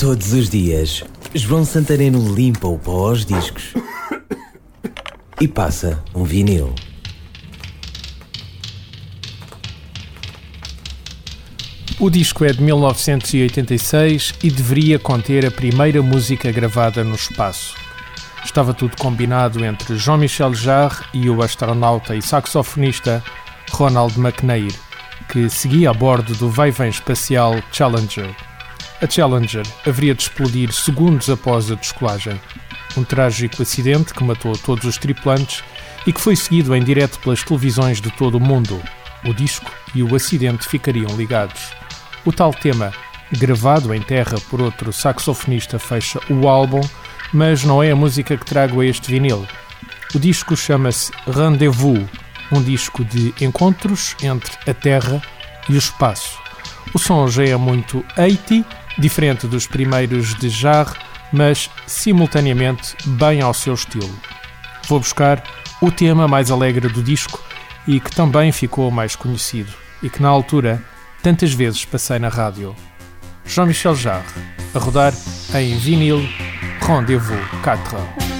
Todos os dias, João Santareno limpa o pó aos discos e passa um vinil. O disco é de 1986 e deveria conter a primeira música gravada no espaço. Estava tudo combinado entre Jean-Michel Jarre e o astronauta e saxofonista Ronald McNair, que seguia a bordo do vai-vem espacial Challenger. A Challenger haveria de explodir segundos após a descolagem. Um trágico acidente que matou todos os tripulantes e que foi seguido em direto pelas televisões de todo o mundo. O disco e o acidente ficariam ligados. O tal tema, gravado em terra por outro saxofonista, fecha o álbum, mas não é a música que trago a este vinil. O disco chama-se Rendezvous, um disco de encontros entre a terra e o espaço. O som já é muito 80, diferente dos primeiros de Jarre, mas simultaneamente bem ao seu estilo. Vou buscar o tema mais alegre do disco e que também ficou mais conhecido e que na altura tantas vezes passei na rádio. Jean-Michel Jarre, a rodar em vinil Rendez-vous 4.